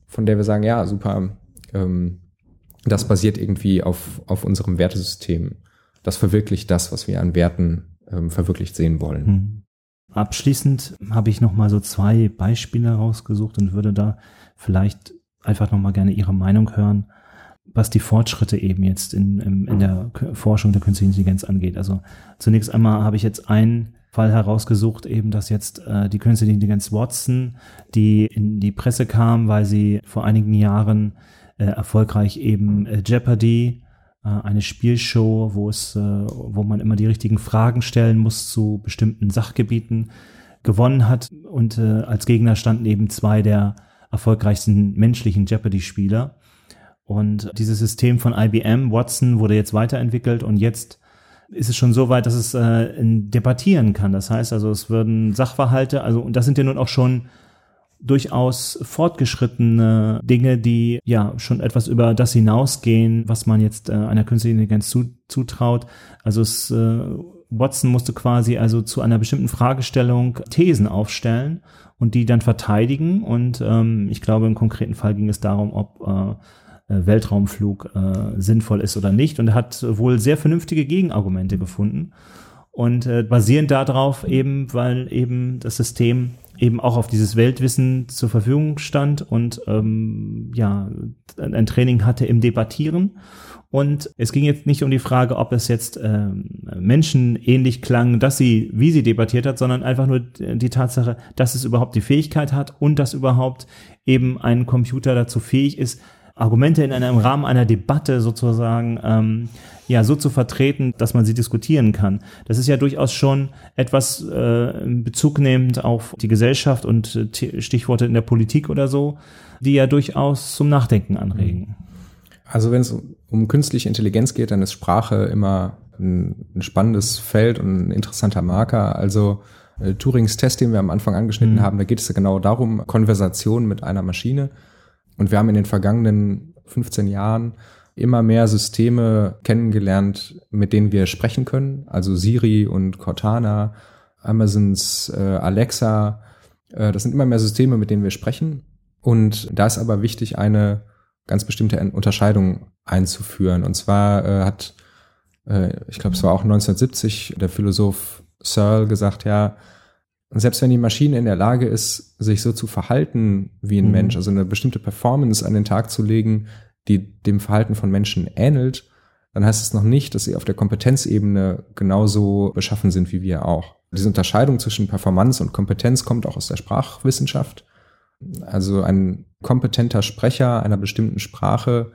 von der wir sagen, ja, super, ähm, das basiert irgendwie auf, auf unserem Wertesystem. Das verwirklicht das, was wir an Werten ähm, verwirklicht sehen wollen. Mhm. Abschließend habe ich noch mal so zwei Beispiele rausgesucht und würde da vielleicht einfach noch mal gerne Ihre Meinung hören was die Fortschritte eben jetzt in, in, in der Forschung der künstlichen Intelligenz angeht. Also zunächst einmal habe ich jetzt einen Fall herausgesucht, eben dass jetzt äh, die künstliche Intelligenz Watson, die in die Presse kam, weil sie vor einigen Jahren äh, erfolgreich eben äh, Jeopardy, äh, eine Spielshow, wo es, äh, wo man immer die richtigen Fragen stellen muss zu bestimmten Sachgebieten, gewonnen hat. Und äh, als Gegner standen eben zwei der erfolgreichsten menschlichen Jeopardy-Spieler. Und dieses System von IBM, Watson, wurde jetzt weiterentwickelt und jetzt ist es schon so weit, dass es äh, debattieren kann. Das heißt also, es würden Sachverhalte, also und das sind ja nun auch schon durchaus fortgeschrittene Dinge, die ja schon etwas über das hinausgehen, was man jetzt äh, einer künstlichen Intelligenz zu, zutraut. Also es, äh, Watson musste quasi also zu einer bestimmten Fragestellung Thesen aufstellen und die dann verteidigen. Und ähm, ich glaube, im konkreten Fall ging es darum, ob äh, Weltraumflug äh, sinnvoll ist oder nicht. Und hat wohl sehr vernünftige Gegenargumente gefunden und äh, basierend darauf eben, weil eben das System eben auch auf dieses Weltwissen zur Verfügung stand und ähm, ja ein Training hatte im Debattieren. Und es ging jetzt nicht um die Frage, ob es jetzt äh, Menschen ähnlich klang, dass sie, wie sie debattiert hat, sondern einfach nur die Tatsache, dass es überhaupt die Fähigkeit hat und dass überhaupt eben ein Computer dazu fähig ist, Argumente in einem Rahmen einer Debatte sozusagen ähm, ja so zu vertreten, dass man sie diskutieren kann. Das ist ja durchaus schon etwas äh, Bezug nehmend auf die Gesellschaft und äh, Stichworte in der Politik oder so, die ja durchaus zum Nachdenken anregen. Also wenn es um künstliche Intelligenz geht, dann ist Sprache immer ein, ein spannendes Feld und ein interessanter Marker. Also äh, Turings Test, den wir am Anfang angeschnitten mhm. haben, da geht es ja genau darum, Konversation mit einer Maschine und wir haben in den vergangenen 15 Jahren immer mehr Systeme kennengelernt, mit denen wir sprechen können. Also Siri und Cortana, Amazons äh, Alexa. Äh, das sind immer mehr Systeme, mit denen wir sprechen. Und da ist aber wichtig, eine ganz bestimmte Unterscheidung einzuführen. Und zwar äh, hat, äh, ich glaube, es war auch 1970 der Philosoph Searle gesagt, ja, und selbst wenn die Maschine in der Lage ist, sich so zu verhalten wie ein mhm. Mensch, also eine bestimmte Performance an den Tag zu legen, die dem Verhalten von Menschen ähnelt, dann heißt es noch nicht, dass sie auf der Kompetenzebene genauso beschaffen sind wie wir auch. Diese Unterscheidung zwischen Performance und Kompetenz kommt auch aus der Sprachwissenschaft. Also ein kompetenter Sprecher einer bestimmten Sprache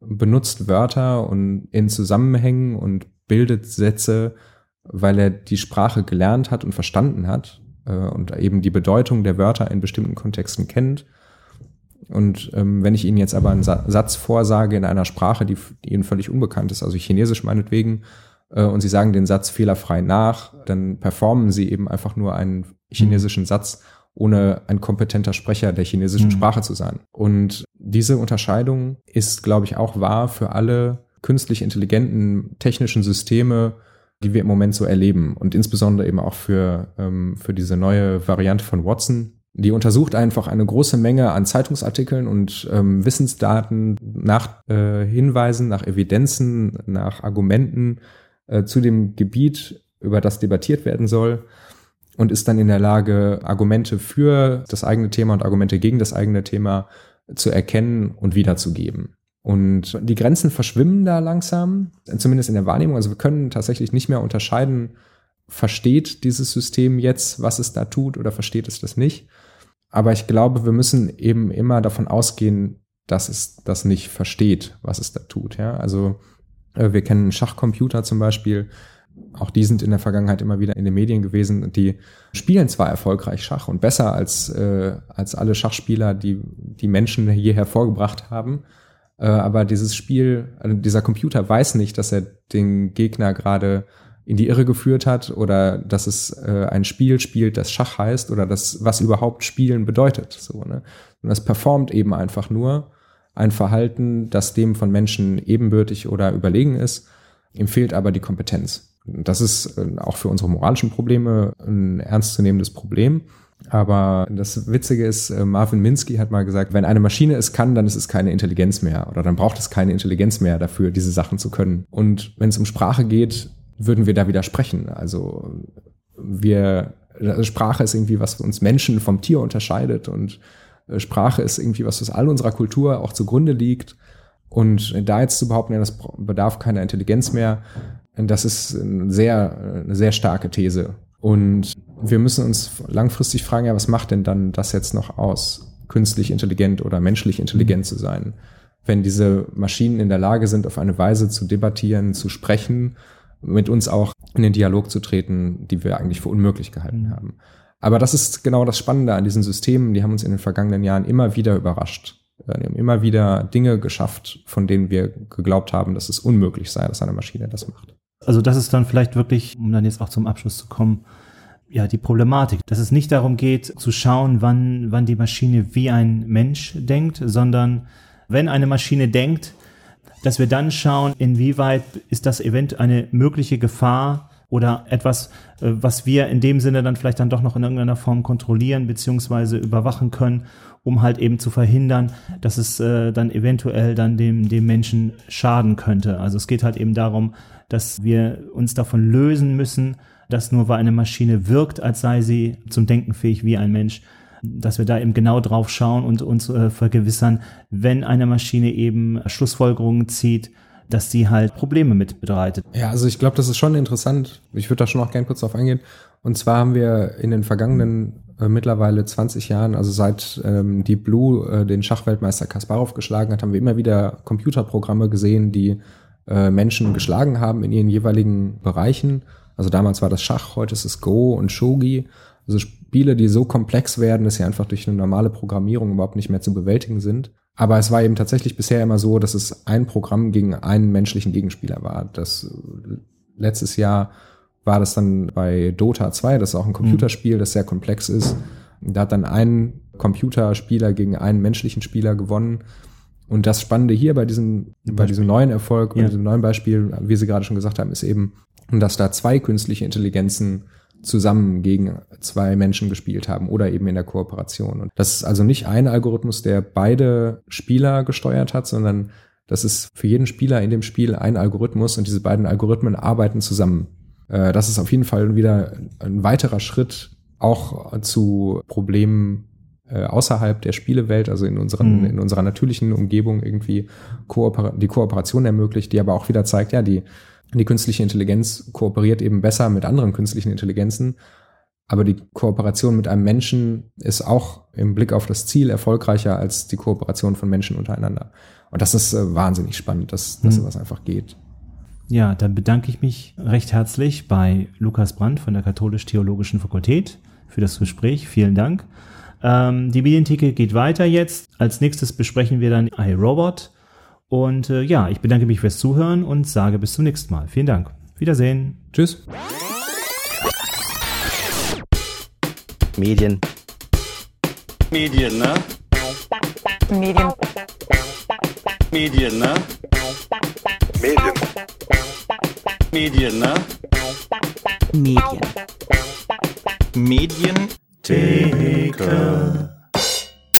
benutzt Wörter und in Zusammenhängen und bildet Sätze, weil er die Sprache gelernt hat und verstanden hat äh, und eben die Bedeutung der Wörter in bestimmten Kontexten kennt. Und ähm, wenn ich Ihnen jetzt aber einen Sa Satz vorsage in einer Sprache, die, die Ihnen völlig unbekannt ist, also Chinesisch meinetwegen, äh, und Sie sagen den Satz fehlerfrei nach, dann performen Sie eben einfach nur einen chinesischen Satz, ohne ein kompetenter Sprecher der chinesischen mhm. Sprache zu sein. Und diese Unterscheidung ist, glaube ich, auch wahr für alle künstlich intelligenten technischen Systeme, die wir im Moment so erleben. Und insbesondere eben auch für, ähm, für diese neue Variante von Watson. Die untersucht einfach eine große Menge an Zeitungsartikeln und ähm, Wissensdaten nach äh, Hinweisen, nach Evidenzen, nach Argumenten äh, zu dem Gebiet, über das debattiert werden soll und ist dann in der Lage, Argumente für das eigene Thema und Argumente gegen das eigene Thema zu erkennen und wiederzugeben. Und die Grenzen verschwimmen da langsam, zumindest in der Wahrnehmung. Also wir können tatsächlich nicht mehr unterscheiden, versteht dieses System jetzt, was es da tut oder versteht es das nicht. Aber ich glaube, wir müssen eben immer davon ausgehen, dass es das nicht versteht, was es da tut. Ja? Also äh, wir kennen Schachcomputer zum Beispiel. Auch die sind in der Vergangenheit immer wieder in den Medien gewesen die spielen zwar erfolgreich Schach und besser als, äh, als alle Schachspieler, die die Menschen hier hervorgebracht haben. Äh, aber dieses Spiel, also dieser Computer weiß nicht, dass er den Gegner gerade in die Irre geführt hat oder dass es äh, ein Spiel spielt, das Schach heißt oder das, was überhaupt Spielen bedeutet. So, ne? Und das performt eben einfach nur ein Verhalten, das dem von Menschen ebenbürtig oder überlegen ist. Ihm fehlt aber die Kompetenz. Das ist äh, auch für unsere moralischen Probleme ein ernstzunehmendes Problem. Aber das Witzige ist, äh, Marvin Minsky hat mal gesagt, wenn eine Maschine es kann, dann ist es keine Intelligenz mehr oder dann braucht es keine Intelligenz mehr dafür, diese Sachen zu können. Und wenn es um Sprache geht, würden wir da widersprechen. Also wir, also Sprache ist irgendwie, was uns Menschen vom Tier unterscheidet und äh, Sprache ist irgendwie was, was all unserer Kultur auch zugrunde liegt. Und da jetzt zu behaupten, ja, das bedarf keiner Intelligenz mehr, das ist eine sehr, eine sehr starke These. Und wir müssen uns langfristig fragen, ja, was macht denn dann das jetzt noch aus, künstlich intelligent oder menschlich intelligent zu sein? Wenn diese Maschinen in der Lage sind, auf eine Weise zu debattieren, zu sprechen, mit uns auch in den Dialog zu treten, die wir eigentlich für unmöglich gehalten mhm. haben. Aber das ist genau das Spannende an diesen Systemen. Die haben uns in den vergangenen Jahren immer wieder überrascht. Die haben immer wieder Dinge geschafft, von denen wir geglaubt haben, dass es unmöglich sei, dass eine Maschine das macht. Also das ist dann vielleicht wirklich, um dann jetzt auch zum Abschluss zu kommen, ja, die Problematik, dass es nicht darum geht, zu schauen, wann, wann die Maschine wie ein Mensch denkt, sondern wenn eine Maschine denkt, dass wir dann schauen, inwieweit ist das Event eine mögliche Gefahr oder etwas, äh, was wir in dem Sinne dann vielleicht dann doch noch in irgendeiner Form kontrollieren beziehungsweise überwachen können, um halt eben zu verhindern, dass es äh, dann eventuell dann dem, dem Menschen schaden könnte. Also es geht halt eben darum, dass wir uns davon lösen müssen, dass nur weil eine Maschine wirkt, als sei sie zum Denken fähig wie ein Mensch, dass wir da eben genau drauf schauen und uns äh, vergewissern, wenn eine Maschine eben Schlussfolgerungen zieht, dass sie halt Probleme mit bereitet. Ja, also ich glaube, das ist schon interessant. Ich würde da schon noch gern kurz drauf eingehen. Und zwar haben wir in den vergangenen äh, mittlerweile 20 Jahren, also seit ähm, die Blue äh, den Schachweltmeister Kasparov geschlagen hat, haben wir immer wieder Computerprogramme gesehen, die äh, Menschen geschlagen haben in ihren jeweiligen Bereichen. Also damals war das Schach, heute ist es Go und Shogi. Also Spiele, die so komplex werden, dass sie einfach durch eine normale Programmierung überhaupt nicht mehr zu bewältigen sind. Aber es war eben tatsächlich bisher immer so, dass es ein Programm gegen einen menschlichen Gegenspieler war. Das letztes Jahr war das dann bei Dota 2, das ist auch ein Computerspiel, das sehr komplex ist. Da hat dann ein Computerspieler gegen einen menschlichen Spieler gewonnen. Und das Spannende hier bei diesem, bei diesem neuen Erfolg, bei ja. diesem neuen Beispiel, wie Sie gerade schon gesagt haben, ist eben, dass da zwei künstliche Intelligenzen zusammen gegen zwei Menschen gespielt haben oder eben in der Kooperation. Und das ist also nicht ein Algorithmus, der beide Spieler gesteuert hat, sondern das ist für jeden Spieler in dem Spiel ein Algorithmus und diese beiden Algorithmen arbeiten zusammen. Äh, das ist auf jeden Fall wieder ein weiterer Schritt auch zu Problemen äh, außerhalb der Spielewelt, also in, unseren, mhm. in unserer natürlichen Umgebung irgendwie Kooper die Kooperation ermöglicht, die aber auch wieder zeigt, ja, die die künstliche Intelligenz kooperiert eben besser mit anderen künstlichen Intelligenzen, Aber die Kooperation mit einem Menschen ist auch im Blick auf das Ziel erfolgreicher als die Kooperation von Menschen untereinander. Und das ist äh, wahnsinnig spannend, dass, dass Hm. sowas einfach geht. Ja, dann bedanke ich mich recht herzlich bei Lukas Brandt von der Katholisch-Theologischen Fakultät für das Gespräch. Vielen Dank. Ähm, die Medientheke geht weiter jetzt. Als nächstes besprechen wir dann iRobot. Und äh, ja, ich bedanke mich fürs Zuhören und sage bis zum nächsten Mal. Vielen Dank. Wiedersehen. Tschüss. Medien. Medien, ne? Medien. Medien, ne? Medien. Medien, ne? Medien. Medien. Theke.